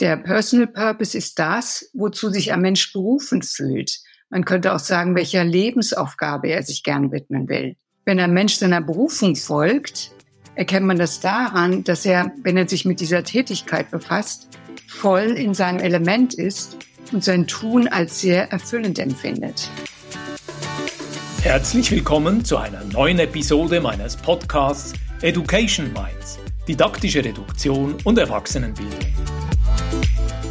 Der Personal Purpose ist das, wozu sich ein Mensch berufen fühlt. Man könnte auch sagen, welcher Lebensaufgabe er sich gern widmen will. Wenn ein Mensch seiner Berufung folgt, erkennt man das daran, dass er, wenn er sich mit dieser Tätigkeit befasst, voll in seinem Element ist und sein Tun als sehr erfüllend empfindet. Herzlich willkommen zu einer neuen Episode meines Podcasts Education Minds, didaktische Reduktion und Erwachsenenbildung.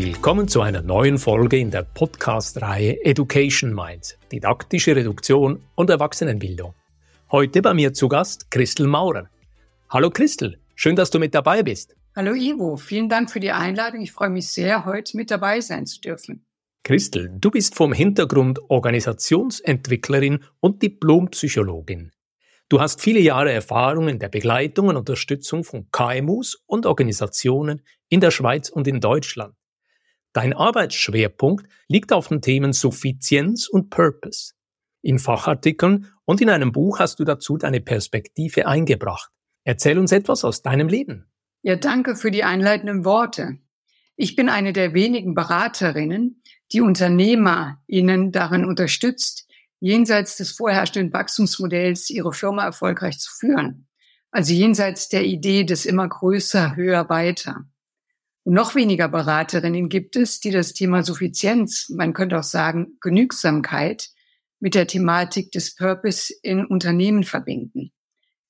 Willkommen zu einer neuen Folge in der Podcast-Reihe Education Minds, didaktische Reduktion und Erwachsenenbildung. Heute bei mir zu Gast Christel Maurer. Hallo Christel, schön, dass du mit dabei bist. Hallo Ivo, vielen Dank für die Einladung. Ich freue mich sehr, heute mit dabei sein zu dürfen. Christel, du bist vom Hintergrund Organisationsentwicklerin und Diplompsychologin. Du hast viele Jahre Erfahrung in der Begleitung und Unterstützung von KMUs und Organisationen in der Schweiz und in Deutschland. Dein Arbeitsschwerpunkt liegt auf den Themen Suffizienz und Purpose. In Fachartikeln und in einem Buch hast du dazu deine Perspektive eingebracht. Erzähl uns etwas aus deinem Leben. Ja, danke für die einleitenden Worte. Ich bin eine der wenigen Beraterinnen, die Unternehmer ihnen darin unterstützt, jenseits des vorherrschenden Wachstumsmodells ihre Firma erfolgreich zu führen. Also jenseits der Idee des immer größer, höher, weiter. Noch weniger Beraterinnen gibt es, die das Thema Suffizienz, man könnte auch sagen Genügsamkeit, mit der Thematik des Purpose in Unternehmen verbinden.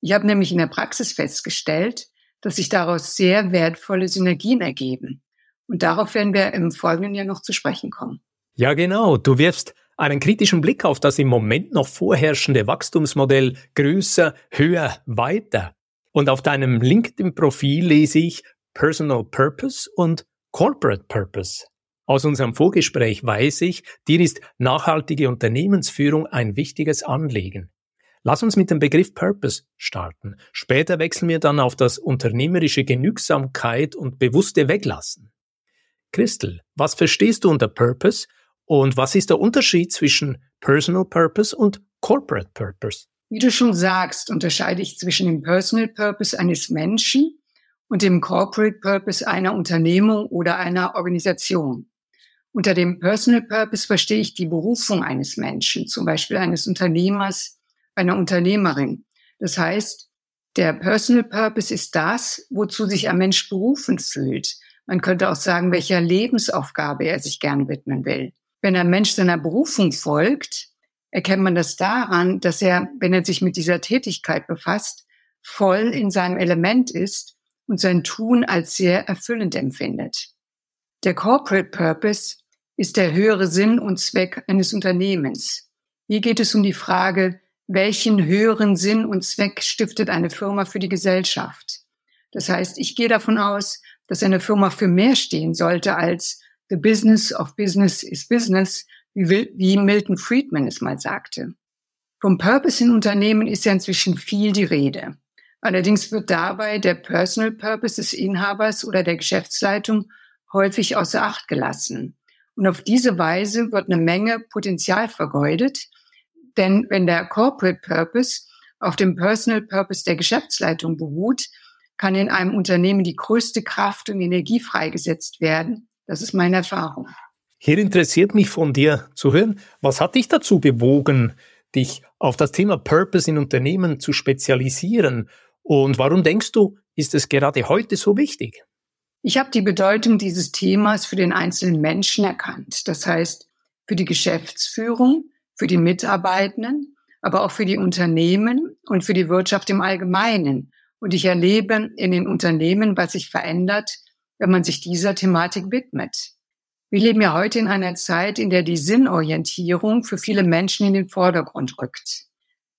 Ich habe nämlich in der Praxis festgestellt, dass sich daraus sehr wertvolle Synergien ergeben. Und darauf werden wir im folgenden Jahr noch zu sprechen kommen. Ja, genau. Du wirfst einen kritischen Blick auf das im Moment noch vorherrschende Wachstumsmodell größer, höher, weiter. Und auf deinem LinkedIn-Profil lese ich, Personal Purpose und Corporate Purpose. Aus unserem Vorgespräch weiß ich, dir ist nachhaltige Unternehmensführung ein wichtiges Anliegen. Lass uns mit dem Begriff Purpose starten. Später wechseln wir dann auf das unternehmerische Genügsamkeit und bewusste Weglassen. Christel, was verstehst du unter Purpose und was ist der Unterschied zwischen Personal Purpose und Corporate Purpose? Wie du schon sagst, unterscheide ich zwischen dem Personal Purpose eines Menschen und dem Corporate Purpose einer Unternehmung oder einer Organisation. Unter dem Personal Purpose verstehe ich die Berufung eines Menschen, zum Beispiel eines Unternehmers, einer Unternehmerin. Das heißt, der Personal Purpose ist das, wozu sich ein Mensch berufen fühlt. Man könnte auch sagen, welcher Lebensaufgabe er sich gern widmen will. Wenn ein Mensch seiner Berufung folgt, erkennt man das daran, dass er, wenn er sich mit dieser Tätigkeit befasst, voll in seinem Element ist und sein Tun als sehr erfüllend empfindet. Der Corporate Purpose ist der höhere Sinn und Zweck eines Unternehmens. Hier geht es um die Frage, welchen höheren Sinn und Zweck stiftet eine Firma für die Gesellschaft? Das heißt, ich gehe davon aus, dass eine Firma für mehr stehen sollte als The Business of Business is Business, wie Milton Friedman es mal sagte. Vom Purpose in Unternehmen ist ja inzwischen viel die Rede. Allerdings wird dabei der Personal Purpose des Inhabers oder der Geschäftsleitung häufig außer Acht gelassen. Und auf diese Weise wird eine Menge Potenzial vergeudet, denn wenn der Corporate Purpose auf dem Personal Purpose der Geschäftsleitung beruht, kann in einem Unternehmen die größte Kraft und Energie freigesetzt werden. Das ist meine Erfahrung. Hier interessiert mich von dir zu hören, was hat dich dazu bewogen, dich auf das Thema Purpose in Unternehmen zu spezialisieren und warum denkst du, ist es gerade heute so wichtig? Ich habe die Bedeutung dieses Themas für den einzelnen Menschen erkannt. Das heißt, für die Geschäftsführung, für die Mitarbeitenden, aber auch für die Unternehmen und für die Wirtschaft im Allgemeinen. Und ich erlebe in den Unternehmen, was sich verändert, wenn man sich dieser Thematik widmet. Wir leben ja heute in einer Zeit, in der die Sinnorientierung für viele Menschen in den Vordergrund rückt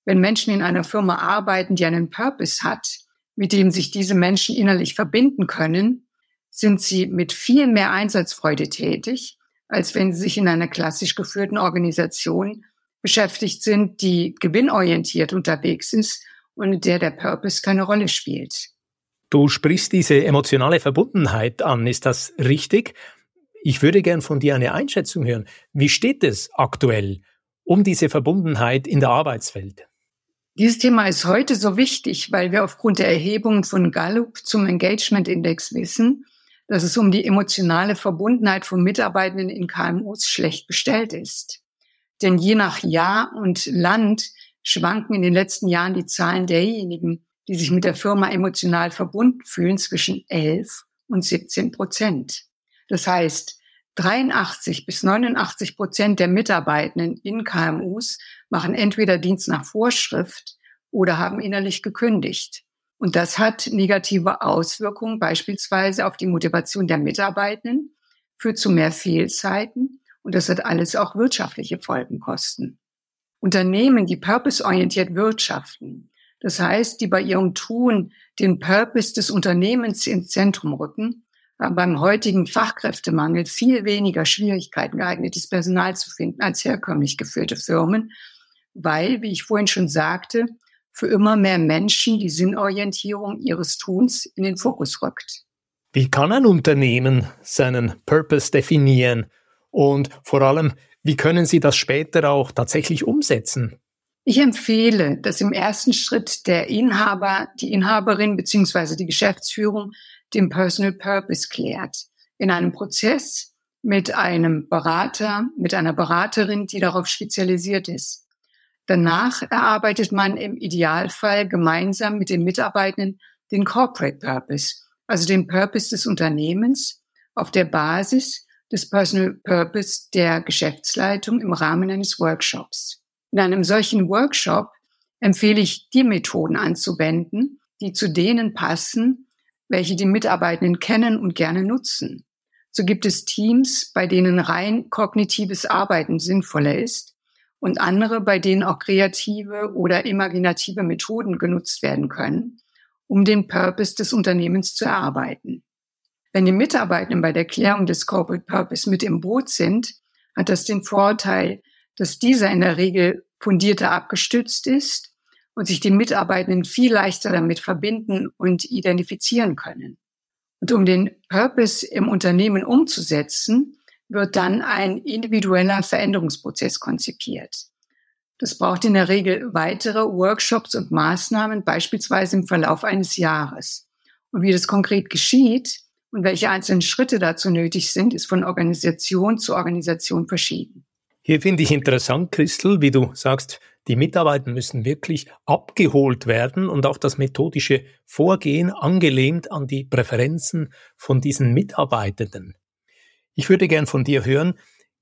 wenn Menschen in einer Firma arbeiten, die einen Purpose hat, mit dem sich diese Menschen innerlich verbinden können, sind sie mit viel mehr Einsatzfreude tätig, als wenn sie sich in einer klassisch geführten Organisation beschäftigt sind, die gewinnorientiert unterwegs ist und in der der Purpose keine Rolle spielt. Du sprichst diese emotionale Verbundenheit an, ist das richtig? Ich würde gern von dir eine Einschätzung hören. Wie steht es aktuell um diese Verbundenheit in der Arbeitswelt? Dieses Thema ist heute so wichtig, weil wir aufgrund der Erhebung von Gallup zum Engagement Index wissen, dass es um die emotionale Verbundenheit von Mitarbeitenden in KMUs schlecht bestellt ist. Denn je nach Jahr und Land schwanken in den letzten Jahren die Zahlen derjenigen, die sich mit der Firma emotional verbunden fühlen, zwischen 11 und 17 Prozent. Das heißt, 83 bis 89 Prozent der Mitarbeitenden in KMUs machen entweder Dienst nach Vorschrift oder haben innerlich gekündigt. Und das hat negative Auswirkungen beispielsweise auf die Motivation der Mitarbeitenden, führt zu mehr Fehlzeiten und das hat alles auch wirtschaftliche Folgenkosten. Unternehmen, die purpose-orientiert wirtschaften, das heißt, die bei ihrem Tun den Purpose des Unternehmens ins Zentrum rücken, beim heutigen Fachkräftemangel viel weniger Schwierigkeiten, geeignetes Personal zu finden als herkömmlich geführte Firmen, weil, wie ich vorhin schon sagte, für immer mehr Menschen die Sinnorientierung ihres Tuns in den Fokus rückt. Wie kann ein Unternehmen seinen Purpose definieren und vor allem, wie können Sie das später auch tatsächlich umsetzen? Ich empfehle, dass im ersten Schritt der Inhaber, die Inhaberin beziehungsweise die Geschäftsführung den Personal Purpose klärt. In einem Prozess mit einem Berater, mit einer Beraterin, die darauf spezialisiert ist. Danach erarbeitet man im Idealfall gemeinsam mit den Mitarbeitenden den Corporate Purpose, also den Purpose des Unternehmens auf der Basis des Personal Purpose der Geschäftsleitung im Rahmen eines Workshops. In einem solchen Workshop empfehle ich, die Methoden anzuwenden, die zu denen passen, welche die Mitarbeitenden kennen und gerne nutzen. So gibt es Teams, bei denen rein kognitives Arbeiten sinnvoller ist und andere, bei denen auch kreative oder imaginative Methoden genutzt werden können, um den Purpose des Unternehmens zu erarbeiten. Wenn die Mitarbeitenden bei der Klärung des Corporate Purpose mit im Boot sind, hat das den Vorteil, dass dieser in der Regel fundierter abgestützt ist und sich die Mitarbeitenden viel leichter damit verbinden und identifizieren können. Und um den Purpose im Unternehmen umzusetzen, wird dann ein individueller Veränderungsprozess konzipiert. Das braucht in der Regel weitere Workshops und Maßnahmen, beispielsweise im Verlauf eines Jahres. Und wie das konkret geschieht und welche einzelnen Schritte dazu nötig sind, ist von Organisation zu Organisation verschieden. Hier finde ich interessant, Christel, wie du sagst, die Mitarbeiter müssen wirklich abgeholt werden und auch das methodische Vorgehen angelehnt an die Präferenzen von diesen Mitarbeitenden. Ich würde gern von dir hören,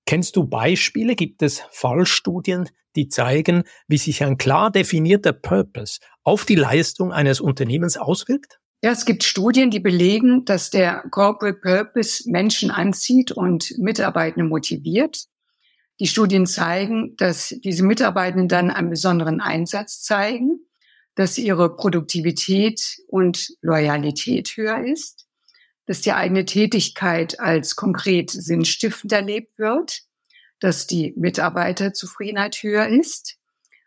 kennst du Beispiele, gibt es Fallstudien, die zeigen, wie sich ein klar definierter Purpose auf die Leistung eines Unternehmens auswirkt? Ja, es gibt Studien, die belegen, dass der Corporate Purpose Menschen anzieht und Mitarbeitende motiviert. Die Studien zeigen, dass diese Mitarbeitenden dann einen besonderen Einsatz zeigen, dass ihre Produktivität und Loyalität höher ist, dass die eigene Tätigkeit als konkret sinnstiftend erlebt wird, dass die Mitarbeiterzufriedenheit höher ist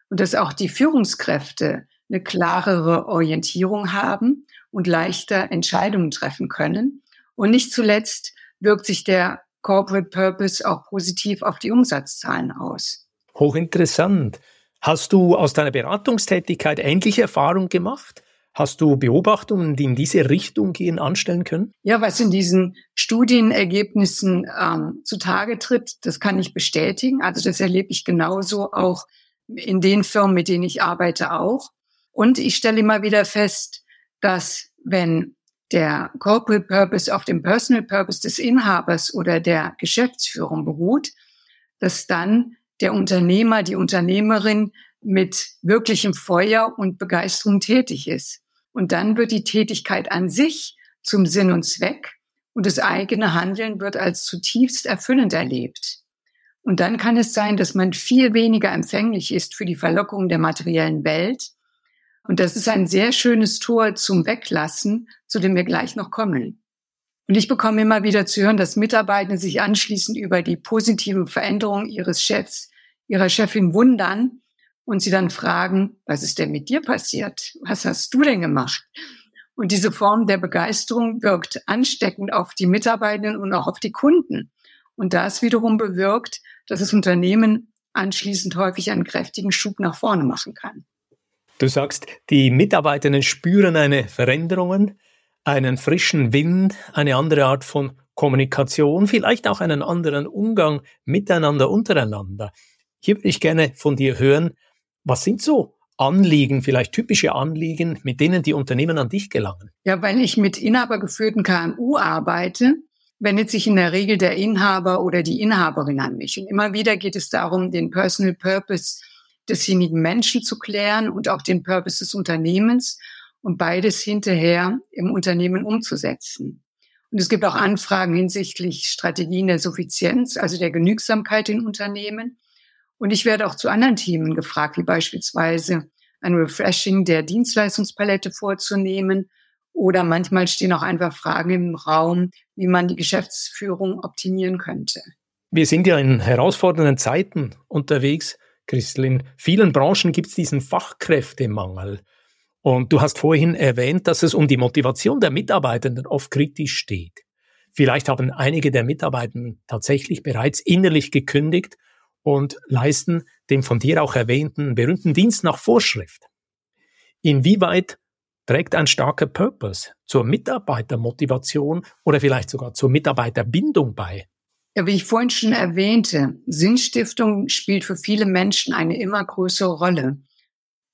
und dass auch die Führungskräfte eine klarere Orientierung haben und leichter Entscheidungen treffen können. Und nicht zuletzt wirkt sich der Corporate Purpose auch positiv auf die Umsatzzahlen aus. Hochinteressant. Hast du aus deiner Beratungstätigkeit ähnliche Erfahrungen gemacht? Hast du Beobachtungen, die in diese Richtung gehen, anstellen können? Ja, was in diesen Studienergebnissen ähm, zutage tritt, das kann ich bestätigen. Also das erlebe ich genauso auch in den Firmen, mit denen ich arbeite, auch. Und ich stelle immer wieder fest, dass wenn der Corporate Purpose auf dem Personal Purpose des Inhabers oder der Geschäftsführung beruht, dass dann der Unternehmer, die Unternehmerin mit wirklichem Feuer und Begeisterung tätig ist. Und dann wird die Tätigkeit an sich zum Sinn und Zweck und das eigene Handeln wird als zutiefst erfüllend erlebt. Und dann kann es sein, dass man viel weniger empfänglich ist für die Verlockung der materiellen Welt und das ist ein sehr schönes Tor zum Weglassen, zu dem wir gleich noch kommen. Und ich bekomme immer wieder zu hören, dass Mitarbeitende sich anschließend über die positive Veränderung ihres Chefs, ihrer Chefin wundern und sie dann fragen, was ist denn mit dir passiert? Was hast du denn gemacht? Und diese Form der Begeisterung wirkt ansteckend auf die Mitarbeitenden und auch auf die Kunden. Und das wiederum bewirkt, dass das Unternehmen anschließend häufig einen kräftigen Schub nach vorne machen kann. Du sagst, die Mitarbeitenden spüren eine Veränderungen, einen frischen Wind, eine andere Art von Kommunikation, vielleicht auch einen anderen Umgang miteinander, untereinander. Hier würde ich gerne von dir hören, was sind so Anliegen, vielleicht typische Anliegen, mit denen die Unternehmen an dich gelangen? Ja, wenn ich mit inhabergeführten KMU arbeite, wendet sich in der Regel der Inhaber oder die Inhaberin an mich. Und immer wieder geht es darum, den Personal Purpose desjenigen Menschen zu klären und auch den Purpose des Unternehmens und beides hinterher im Unternehmen umzusetzen. Und es gibt auch Anfragen hinsichtlich Strategien der Suffizienz, also der Genügsamkeit in Unternehmen. Und ich werde auch zu anderen Themen gefragt, wie beispielsweise ein Refreshing der Dienstleistungspalette vorzunehmen. Oder manchmal stehen auch einfach Fragen im Raum, wie man die Geschäftsführung optimieren könnte. Wir sind ja in herausfordernden Zeiten unterwegs. Christel, in vielen Branchen gibt es diesen Fachkräftemangel. Und du hast vorhin erwähnt, dass es um die Motivation der Mitarbeitenden oft kritisch steht. Vielleicht haben einige der Mitarbeitenden tatsächlich bereits innerlich gekündigt und leisten den von dir auch erwähnten berühmten Dienst nach Vorschrift. Inwieweit trägt ein starker Purpose zur Mitarbeitermotivation oder vielleicht sogar zur Mitarbeiterbindung bei? Ja, wie ich vorhin schon erwähnte, Sinnstiftung spielt für viele Menschen eine immer größere Rolle.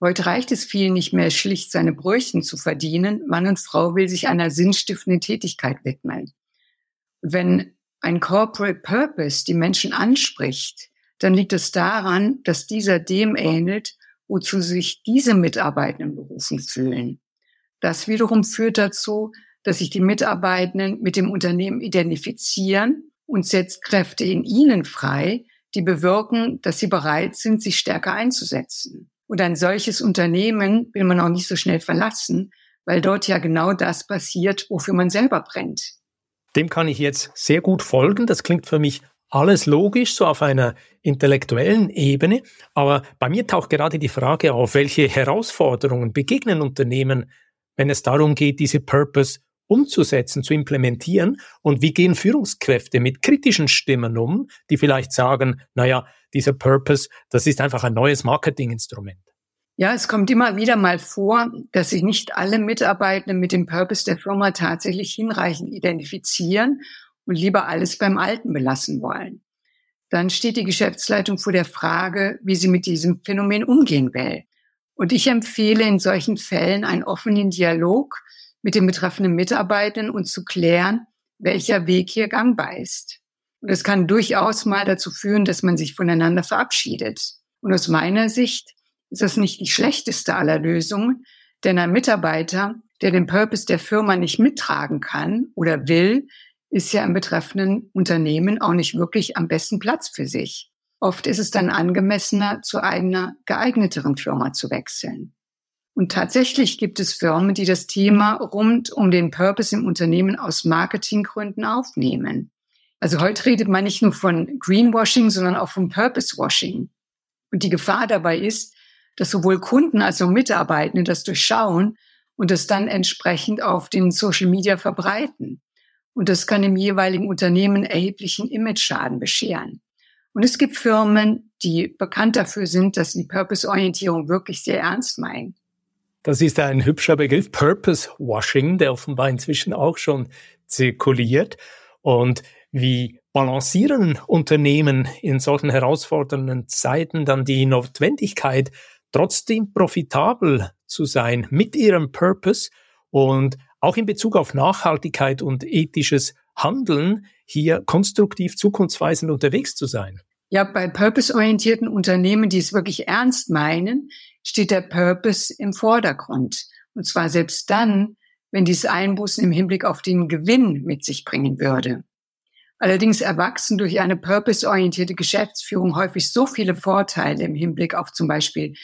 Heute reicht es vielen nicht mehr, schlicht seine Brötchen zu verdienen. Mann und Frau will sich einer sinnstiftenden Tätigkeit widmen. Wenn ein Corporate Purpose die Menschen anspricht, dann liegt es daran, dass dieser dem ähnelt, wozu sich diese Mitarbeitenden berufen fühlen. Das wiederum führt dazu, dass sich die Mitarbeitenden mit dem Unternehmen identifizieren und setzt Kräfte in ihnen frei, die bewirken, dass sie bereit sind, sich stärker einzusetzen. Und ein solches Unternehmen will man auch nicht so schnell verlassen, weil dort ja genau das passiert, wofür man selber brennt. Dem kann ich jetzt sehr gut folgen. Das klingt für mich alles logisch, so auf einer intellektuellen Ebene. Aber bei mir taucht gerade die Frage auf, welche Herausforderungen begegnen Unternehmen, wenn es darum geht, diese Purpose umzusetzen, zu implementieren? Und wie gehen Führungskräfte mit kritischen Stimmen um, die vielleicht sagen, naja, dieser Purpose, das ist einfach ein neues Marketinginstrument? Ja, es kommt immer wieder mal vor, dass sich nicht alle Mitarbeitenden mit dem Purpose der Firma tatsächlich hinreichend identifizieren und lieber alles beim Alten belassen wollen. Dann steht die Geschäftsleitung vor der Frage, wie sie mit diesem Phänomen umgehen will. Und ich empfehle in solchen Fällen einen offenen Dialog mit den betreffenden Mitarbeitern und zu klären, welcher Weg hier gangbar ist. Und es kann durchaus mal dazu führen, dass man sich voneinander verabschiedet. Und aus meiner Sicht ist das nicht die schlechteste aller Lösungen, denn ein Mitarbeiter, der den Purpose der Firma nicht mittragen kann oder will, ist ja im betreffenden Unternehmen auch nicht wirklich am besten Platz für sich. Oft ist es dann angemessener, zu einer geeigneteren Firma zu wechseln. Und tatsächlich gibt es Firmen, die das Thema rund um den Purpose im Unternehmen aus Marketinggründen aufnehmen. Also heute redet man nicht nur von Greenwashing, sondern auch von Purpose-Washing. Und die Gefahr dabei ist, dass sowohl Kunden als auch Mitarbeitende das durchschauen und es dann entsprechend auf den Social Media verbreiten. Und das kann im jeweiligen Unternehmen erheblichen Image-Schaden bescheren. Und es gibt Firmen, die bekannt dafür sind, dass sie Purpose-Orientierung wirklich sehr ernst meinen. Das ist ein hübscher Begriff, Purpose-Washing, der offenbar inzwischen auch schon zirkuliert. Und wie balancieren Unternehmen in solchen herausfordernden Zeiten dann die Notwendigkeit, trotzdem profitabel zu sein mit ihrem Purpose und auch in Bezug auf Nachhaltigkeit und ethisches Handeln hier konstruktiv zukunftsweisend unterwegs zu sein? Ja, bei purpose-orientierten Unternehmen, die es wirklich ernst meinen, steht der Purpose im Vordergrund. Und zwar selbst dann, wenn dies Einbußen im Hinblick auf den Gewinn mit sich bringen würde. Allerdings erwachsen durch eine purpose-orientierte Geschäftsführung häufig so viele Vorteile im Hinblick auf zum Beispiel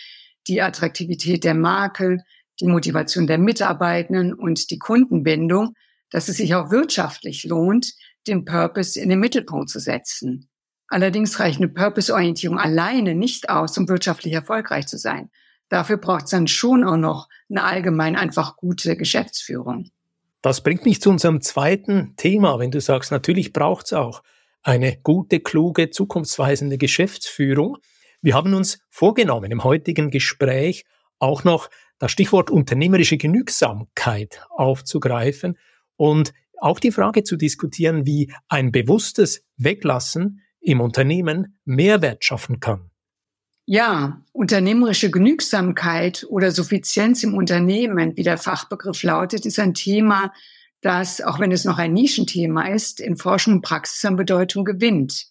die Attraktivität der Marke, die Motivation der Mitarbeitenden und die Kundenbindung, dass es sich auch wirtschaftlich lohnt, den Purpose in den Mittelpunkt zu setzen. Allerdings reicht eine Purpose-Orientierung alleine nicht aus, um wirtschaftlich erfolgreich zu sein. Dafür braucht es dann schon auch noch eine allgemein einfach gute Geschäftsführung. Das bringt mich zu unserem zweiten Thema, wenn du sagst, natürlich braucht es auch eine gute, kluge, zukunftsweisende Geschäftsführung. Wir haben uns vorgenommen, im heutigen Gespräch auch noch das Stichwort unternehmerische Genügsamkeit aufzugreifen und auch die Frage zu diskutieren, wie ein bewusstes Weglassen im Unternehmen Mehrwert schaffen kann. Ja, unternehmerische Genügsamkeit oder Suffizienz im Unternehmen, wie der Fachbegriff lautet, ist ein Thema, das, auch wenn es noch ein Nischenthema ist, in Forschung und Praxis an Bedeutung gewinnt.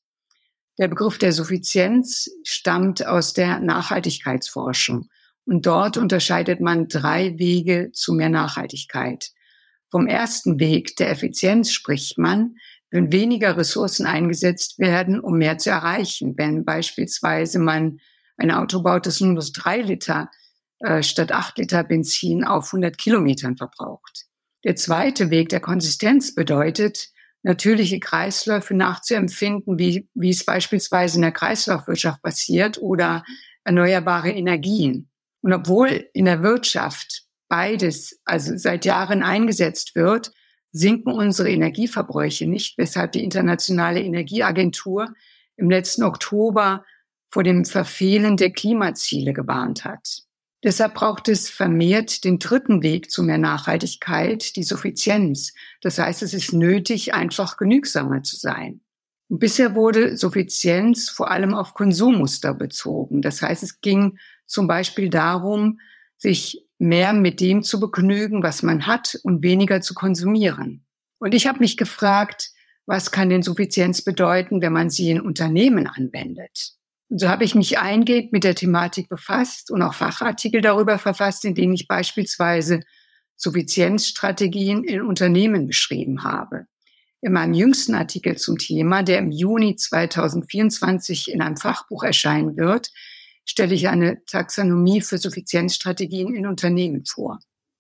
Der Begriff der Suffizienz stammt aus der Nachhaltigkeitsforschung. Und dort unterscheidet man drei Wege zu mehr Nachhaltigkeit. Vom ersten Weg der Effizienz spricht man, wenn weniger Ressourcen eingesetzt werden, um mehr zu erreichen. Wenn beispielsweise man ein Auto baut, das nur drei Liter äh, statt acht Liter Benzin auf 100 Kilometern verbraucht. Der zweite Weg der Konsistenz bedeutet, natürliche Kreisläufe nachzuempfinden, wie, wie es beispielsweise in der Kreislaufwirtschaft passiert oder erneuerbare Energien. Und obwohl in der Wirtschaft beides also seit Jahren eingesetzt wird, sinken unsere Energieverbräuche nicht, weshalb die Internationale Energieagentur im letzten Oktober vor dem Verfehlen der Klimaziele gewarnt hat. Deshalb braucht es vermehrt den dritten Weg zu mehr Nachhaltigkeit, die Suffizienz. Das heißt, es ist nötig, einfach genügsamer zu sein. Und bisher wurde Suffizienz vor allem auf Konsummuster bezogen. Das heißt, es ging zum Beispiel darum, sich mehr mit dem zu begnügen, was man hat und weniger zu konsumieren. Und ich habe mich gefragt, was kann denn Suffizienz bedeuten, wenn man sie in Unternehmen anwendet? Und so habe ich mich eingehend mit der Thematik befasst und auch Fachartikel darüber verfasst, in denen ich beispielsweise Suffizienzstrategien in Unternehmen beschrieben habe. In meinem jüngsten Artikel zum Thema, der im Juni 2024 in einem Fachbuch erscheinen wird, stelle ich eine Taxonomie für Suffizienzstrategien in Unternehmen vor.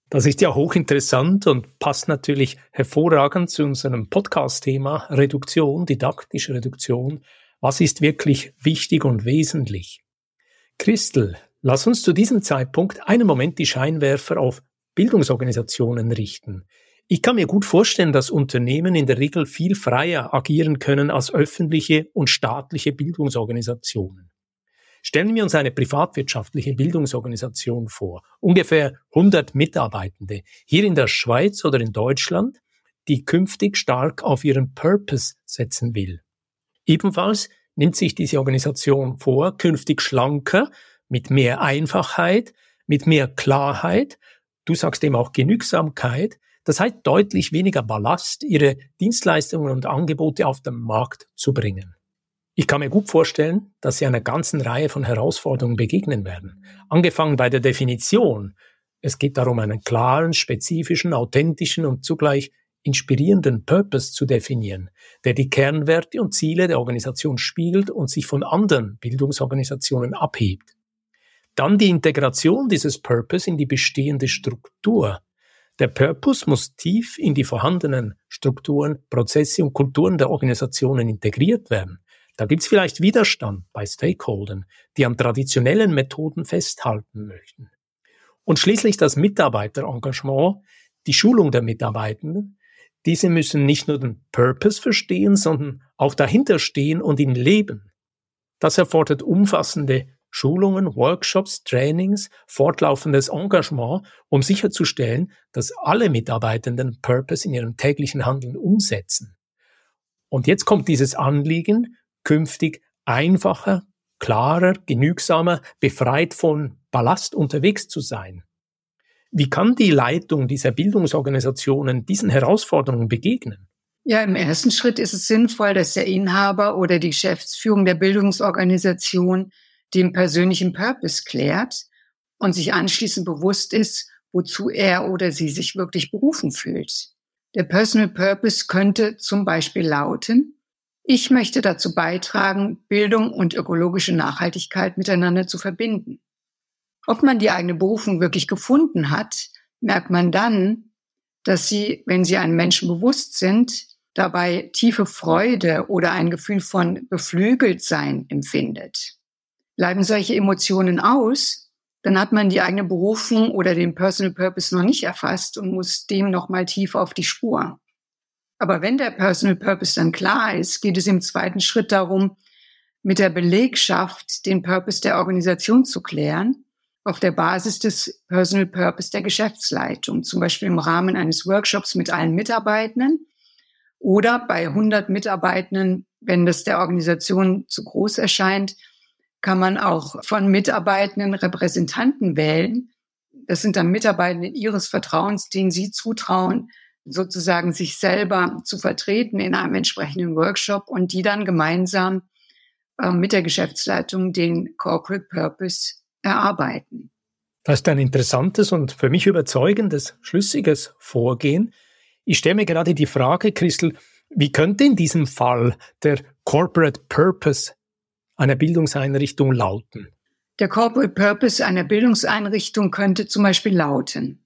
Das ist ja hochinteressant und passt natürlich hervorragend zu unserem Podcast-Thema Reduktion, didaktische Reduktion was ist wirklich wichtig und wesentlich? Christel, lass uns zu diesem Zeitpunkt einen Moment die Scheinwerfer auf Bildungsorganisationen richten. Ich kann mir gut vorstellen, dass Unternehmen in der Regel viel freier agieren können als öffentliche und staatliche Bildungsorganisationen. Stellen wir uns eine privatwirtschaftliche Bildungsorganisation vor, ungefähr 100 Mitarbeitende, hier in der Schweiz oder in Deutschland, die künftig stark auf ihren Purpose setzen will. Ebenfalls nimmt sich diese Organisation vor, künftig schlanker, mit mehr Einfachheit, mit mehr Klarheit, du sagst eben auch Genügsamkeit, das heißt deutlich weniger Ballast, ihre Dienstleistungen und Angebote auf den Markt zu bringen. Ich kann mir gut vorstellen, dass sie einer ganzen Reihe von Herausforderungen begegnen werden. Angefangen bei der Definition. Es geht darum, einen klaren, spezifischen, authentischen und zugleich inspirierenden Purpose zu definieren, der die Kernwerte und Ziele der Organisation spiegelt und sich von anderen Bildungsorganisationen abhebt. Dann die Integration dieses Purpose in die bestehende Struktur. Der Purpose muss tief in die vorhandenen Strukturen, Prozesse und Kulturen der Organisationen integriert werden. Da gibt's vielleicht Widerstand bei Stakeholdern, die an traditionellen Methoden festhalten möchten. Und schließlich das Mitarbeiterengagement, die Schulung der Mitarbeitenden, diese müssen nicht nur den Purpose verstehen, sondern auch dahinter stehen und ihn leben. Das erfordert umfassende Schulungen, Workshops, Trainings, fortlaufendes Engagement, um sicherzustellen, dass alle Mitarbeitenden Purpose in ihrem täglichen Handeln umsetzen. Und jetzt kommt dieses Anliegen, künftig einfacher, klarer, genügsamer, befreit von Ballast unterwegs zu sein. Wie kann die Leitung dieser Bildungsorganisationen diesen Herausforderungen begegnen? Ja, im ersten Schritt ist es sinnvoll, dass der Inhaber oder die Geschäftsführung der Bildungsorganisation den persönlichen Purpose klärt und sich anschließend bewusst ist, wozu er oder sie sich wirklich berufen fühlt. Der Personal Purpose könnte zum Beispiel lauten, ich möchte dazu beitragen, Bildung und ökologische Nachhaltigkeit miteinander zu verbinden. Ob man die eigene Berufung wirklich gefunden hat, merkt man dann, dass sie, wenn sie einem Menschen bewusst sind, dabei tiefe Freude oder ein Gefühl von Beflügeltsein empfindet. Bleiben solche Emotionen aus, dann hat man die eigene Berufung oder den Personal Purpose noch nicht erfasst und muss dem noch mal tief auf die Spur. Aber wenn der Personal Purpose dann klar ist, geht es im zweiten Schritt darum, mit der Belegschaft den Purpose der Organisation zu klären, auf der Basis des Personal Purpose der Geschäftsleitung, zum Beispiel im Rahmen eines Workshops mit allen Mitarbeitenden oder bei 100 Mitarbeitenden, wenn das der Organisation zu groß erscheint, kann man auch von Mitarbeitenden Repräsentanten wählen. Das sind dann Mitarbeitende ihres Vertrauens, denen sie zutrauen, sozusagen sich selber zu vertreten in einem entsprechenden Workshop und die dann gemeinsam äh, mit der Geschäftsleitung den Corporate Purpose erarbeiten. Das ist ein interessantes und für mich überzeugendes, schlüssiges Vorgehen. Ich stelle mir gerade die Frage, Christel, wie könnte in diesem Fall der Corporate Purpose einer Bildungseinrichtung lauten? Der Corporate Purpose einer Bildungseinrichtung könnte zum Beispiel lauten,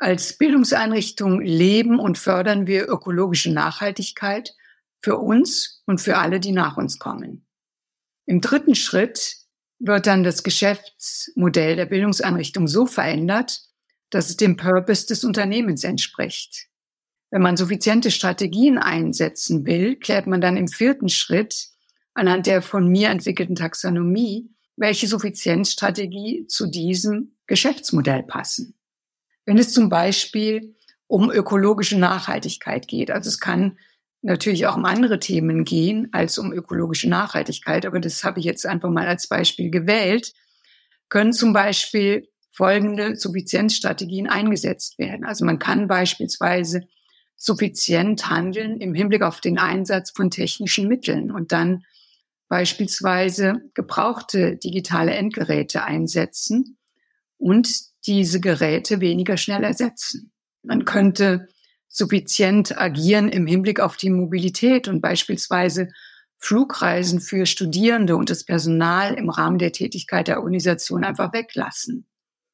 als Bildungseinrichtung leben und fördern wir ökologische Nachhaltigkeit für uns und für alle, die nach uns kommen. Im dritten Schritt wird dann das Geschäftsmodell der Bildungseinrichtung so verändert, dass es dem Purpose des Unternehmens entspricht. Wenn man suffiziente Strategien einsetzen will, klärt man dann im vierten Schritt anhand der von mir entwickelten Taxonomie, welche Suffizienzstrategie zu diesem Geschäftsmodell passen. Wenn es zum Beispiel um ökologische Nachhaltigkeit geht, also es kann natürlich auch um andere Themen gehen als um ökologische Nachhaltigkeit, aber das habe ich jetzt einfach mal als Beispiel gewählt, können zum Beispiel folgende Suffizienzstrategien eingesetzt werden. Also man kann beispielsweise suffizient handeln im Hinblick auf den Einsatz von technischen Mitteln und dann beispielsweise gebrauchte digitale Endgeräte einsetzen und diese Geräte weniger schnell ersetzen. Man könnte suffizient agieren im Hinblick auf die Mobilität und beispielsweise Flugreisen für Studierende und das Personal im Rahmen der Tätigkeit der Organisation einfach weglassen.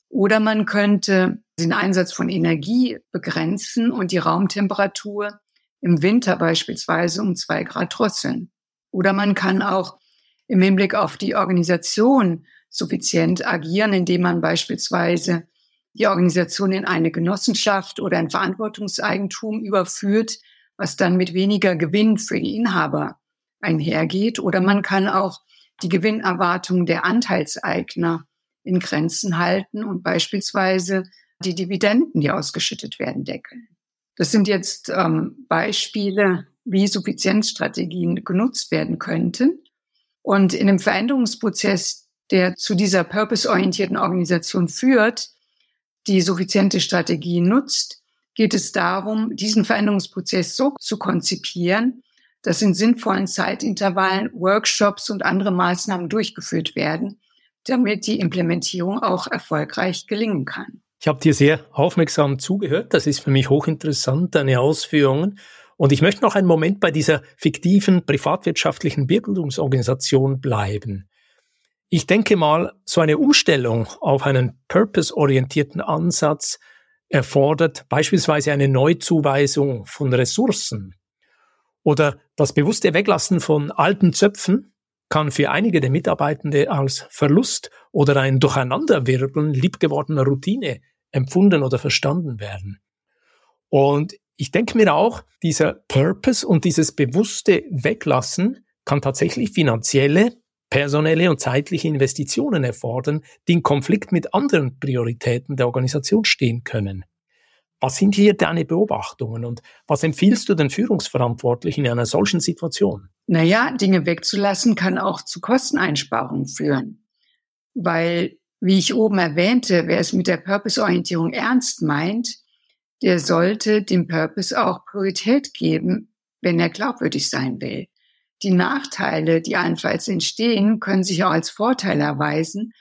Oder man könnte den Einsatz von Energie begrenzen und die Raumtemperatur im Winter beispielsweise um zwei Grad drosseln. Oder man kann auch im Hinblick auf die Organisation suffizient agieren, indem man beispielsweise die Organisation in eine Genossenschaft oder ein Verantwortungseigentum überführt, was dann mit weniger Gewinn für die Inhaber einhergeht. Oder man kann auch die Gewinnerwartung der Anteilseigner in Grenzen halten und beispielsweise die Dividenden, die ausgeschüttet werden, deckeln. Das sind jetzt ähm, Beispiele, wie Suffizienzstrategien genutzt werden könnten. Und in dem Veränderungsprozess, der zu dieser purpose-orientierten Organisation führt, die suffiziente Strategie nutzt, geht es darum, diesen Veränderungsprozess so zu konzipieren, dass in sinnvollen Zeitintervallen Workshops und andere Maßnahmen durchgeführt werden, damit die Implementierung auch erfolgreich gelingen kann. Ich habe dir sehr aufmerksam zugehört. Das ist für mich hochinteressant, deine Ausführungen. Und ich möchte noch einen Moment bei dieser fiktiven privatwirtschaftlichen Bildungsorganisation bleiben. Ich denke mal, so eine Umstellung auf einen purpose-orientierten Ansatz erfordert beispielsweise eine Neuzuweisung von Ressourcen. Oder das bewusste Weglassen von alten Zöpfen kann für einige der Mitarbeitende als Verlust oder ein Durcheinanderwirbeln liebgewordener Routine empfunden oder verstanden werden. Und ich denke mir auch, dieser Purpose und dieses bewusste Weglassen kann tatsächlich finanzielle personelle und zeitliche Investitionen erfordern, die in Konflikt mit anderen Prioritäten der Organisation stehen können. Was sind hier deine Beobachtungen und was empfiehlst du den Führungsverantwortlichen in einer solchen Situation? Naja, Dinge wegzulassen kann auch zu Kosteneinsparungen führen. Weil, wie ich oben erwähnte, wer es mit der Purpose-Orientierung ernst meint, der sollte dem Purpose auch Priorität geben, wenn er glaubwürdig sein will. Die Nachteile, die allenfalls entstehen, können sich auch als Vorteil erweisen,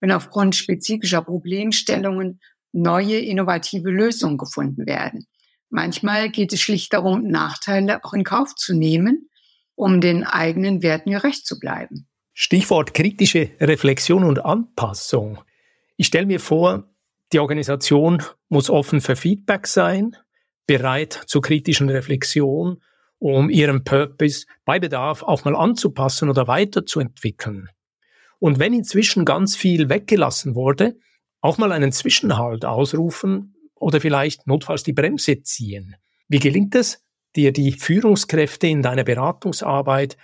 wenn aufgrund spezifischer Problemstellungen neue innovative Lösungen gefunden werden. Manchmal geht es schlicht darum, Nachteile auch in Kauf zu nehmen, um den eigenen Werten gerecht zu bleiben. Stichwort kritische Reflexion und Anpassung. Ich stelle mir vor, die Organisation muss offen für Feedback sein bereit zur kritischen Reflexion, um ihren Purpose bei Bedarf auch mal anzupassen oder weiterzuentwickeln. Und wenn inzwischen ganz viel weggelassen wurde, auch mal einen Zwischenhalt ausrufen oder vielleicht notfalls die Bremse ziehen. Wie gelingt es, dir die Führungskräfte in deiner Beratungsarbeit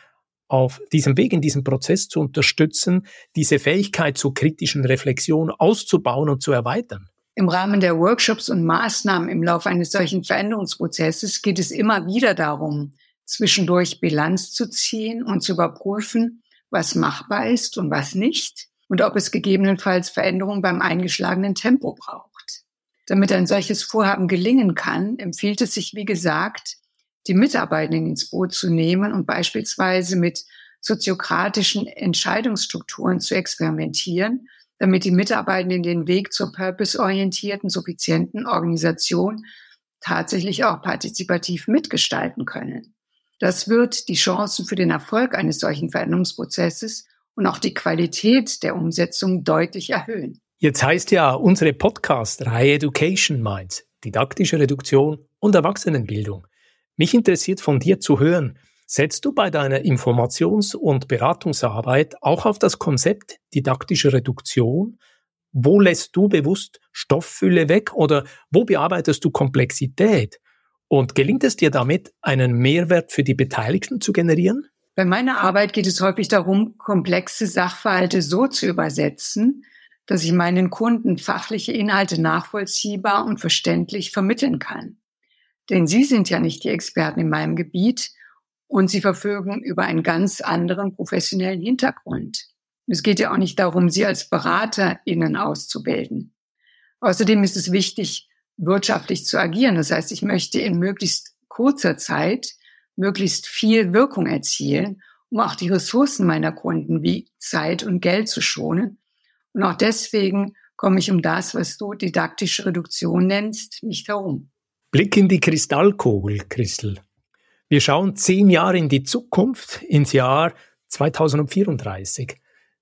auf diesem Weg, in diesem Prozess zu unterstützen, diese Fähigkeit zur kritischen Reflexion auszubauen und zu erweitern? Im Rahmen der Workshops und Maßnahmen im Laufe eines solchen Veränderungsprozesses geht es immer wieder darum, zwischendurch Bilanz zu ziehen und zu überprüfen, was machbar ist und was nicht und ob es gegebenenfalls Veränderungen beim eingeschlagenen Tempo braucht. Damit ein solches Vorhaben gelingen kann, empfiehlt es sich, wie gesagt, die Mitarbeitenden ins Boot zu nehmen und beispielsweise mit soziokratischen Entscheidungsstrukturen zu experimentieren, damit die Mitarbeitenden den Weg zur purpose-orientierten, suffizienten Organisation tatsächlich auch partizipativ mitgestalten können. Das wird die Chancen für den Erfolg eines solchen Veränderungsprozesses und auch die Qualität der Umsetzung deutlich erhöhen. Jetzt heißt ja unsere Podcast-Reihe Education Minds, didaktische Reduktion und Erwachsenenbildung. Mich interessiert von dir zu hören, setzt du bei deiner Informations- und Beratungsarbeit auch auf das Konzept didaktische Reduktion? Wo lässt du bewusst Stofffülle weg oder wo bearbeitest du Komplexität? Und gelingt es dir damit, einen Mehrwert für die Beteiligten zu generieren? Bei meiner Arbeit geht es häufig darum, komplexe Sachverhalte so zu übersetzen, dass ich meinen Kunden fachliche Inhalte nachvollziehbar und verständlich vermitteln kann. Denn Sie sind ja nicht die Experten in meinem Gebiet und Sie verfügen über einen ganz anderen professionellen Hintergrund. Es geht ja auch nicht darum, Sie als BeraterInnen auszubilden. Außerdem ist es wichtig, wirtschaftlich zu agieren. Das heißt, ich möchte in möglichst kurzer Zeit möglichst viel Wirkung erzielen, um auch die Ressourcen meiner Kunden wie Zeit und Geld zu schonen. Und auch deswegen komme ich um das, was du didaktische Reduktion nennst, nicht herum. Blick in die Kristallkugel, Christel. Wir schauen zehn Jahre in die Zukunft, ins Jahr 2034.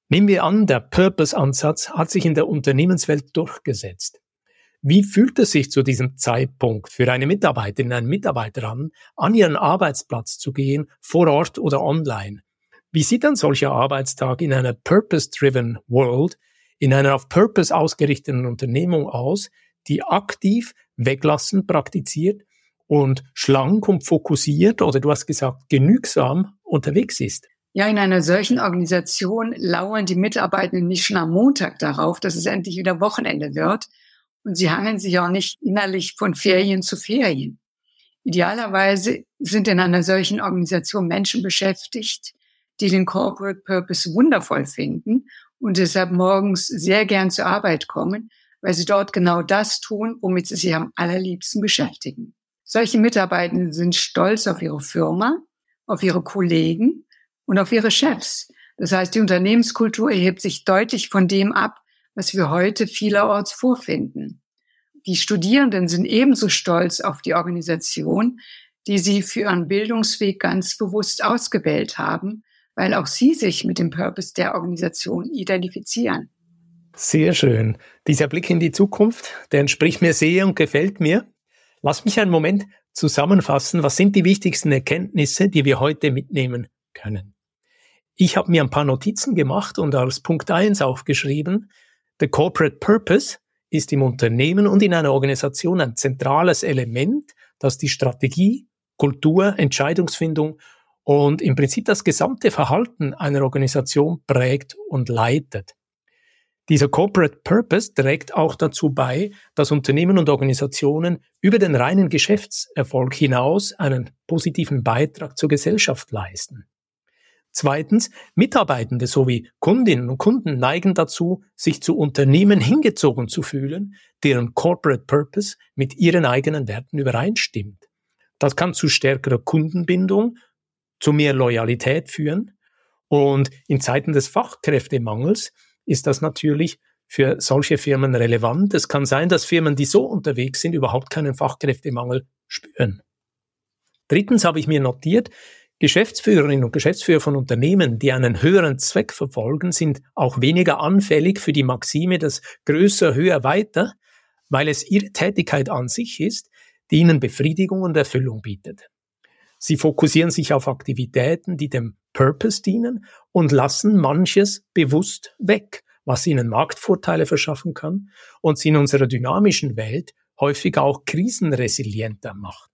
Nehmen wir an, der Purpose-Ansatz hat sich in der Unternehmenswelt durchgesetzt. Wie fühlt es sich zu diesem Zeitpunkt für eine Mitarbeiterin, einen Mitarbeiter an, an ihren Arbeitsplatz zu gehen, vor Ort oder online? Wie sieht ein solcher Arbeitstag in einer Purpose-driven World, in einer auf Purpose ausgerichteten Unternehmung aus, die aktiv weglassen praktiziert und schlank und fokussiert oder du hast gesagt genügsam unterwegs ist. Ja, in einer solchen Organisation lauern die Mitarbeitenden nicht schon am Montag darauf, dass es endlich wieder Wochenende wird. Und sie hangeln sich auch nicht innerlich von Ferien zu Ferien. Idealerweise sind in einer solchen Organisation Menschen beschäftigt, die den Corporate Purpose wundervoll finden und deshalb morgens sehr gern zur Arbeit kommen, weil sie dort genau das tun, womit sie sich am allerliebsten beschäftigen. Solche Mitarbeitenden sind stolz auf ihre Firma, auf ihre Kollegen und auf ihre Chefs. Das heißt, die Unternehmenskultur erhebt sich deutlich von dem ab, was wir heute vielerorts vorfinden. Die Studierenden sind ebenso stolz auf die Organisation, die sie für ihren Bildungsweg ganz bewusst ausgewählt haben, weil auch sie sich mit dem Purpose der Organisation identifizieren. Sehr schön. Dieser Blick in die Zukunft, der entspricht mir sehr und gefällt mir. Lass mich einen Moment zusammenfassen. Was sind die wichtigsten Erkenntnisse, die wir heute mitnehmen können? Ich habe mir ein paar Notizen gemacht und als Punkt eins aufgeschrieben, The Corporate Purpose ist im Unternehmen und in einer Organisation ein zentrales Element, das die Strategie, Kultur, Entscheidungsfindung und im Prinzip das gesamte Verhalten einer Organisation prägt und leitet. Dieser Corporate Purpose trägt auch dazu bei, dass Unternehmen und Organisationen über den reinen Geschäftserfolg hinaus einen positiven Beitrag zur Gesellschaft leisten. Zweitens, Mitarbeitende sowie Kundinnen und Kunden neigen dazu, sich zu Unternehmen hingezogen zu fühlen, deren Corporate Purpose mit ihren eigenen Werten übereinstimmt. Das kann zu stärkerer Kundenbindung, zu mehr Loyalität führen und in Zeiten des Fachkräftemangels ist das natürlich für solche Firmen relevant. Es kann sein, dass Firmen, die so unterwegs sind, überhaupt keinen Fachkräftemangel spüren. Drittens habe ich mir notiert, Geschäftsführerinnen und Geschäftsführer von Unternehmen, die einen höheren Zweck verfolgen, sind auch weniger anfällig für die Maxime, das größer, höher, weiter, weil es ihre Tätigkeit an sich ist, die ihnen Befriedigung und Erfüllung bietet. Sie fokussieren sich auf Aktivitäten, die dem Purpose dienen und lassen manches bewusst weg, was ihnen Marktvorteile verschaffen kann und sie in unserer dynamischen Welt häufig auch krisenresilienter macht.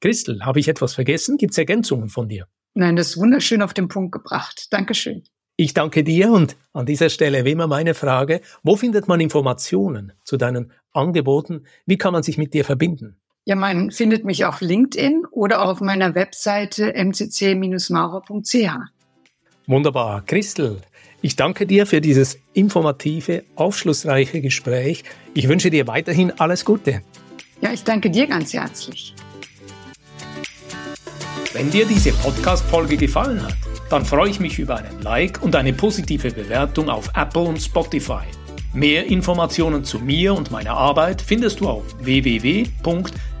Christel, habe ich etwas vergessen? Gibt es Ergänzungen von dir? Nein, das ist wunderschön auf den Punkt gebracht. Dankeschön. Ich danke dir und an dieser Stelle wie immer meine Frage, wo findet man Informationen zu deinen Angeboten? Wie kann man sich mit dir verbinden? Ja, man findet mich auf LinkedIn oder auf meiner Webseite mcc-maurer.ch. Wunderbar. Christel, ich danke dir für dieses informative, aufschlussreiche Gespräch. Ich wünsche dir weiterhin alles Gute. Ja, ich danke dir ganz herzlich. Wenn dir diese Podcast-Folge gefallen hat, dann freue ich mich über einen Like und eine positive Bewertung auf Apple und Spotify. Mehr Informationen zu mir und meiner Arbeit findest du auf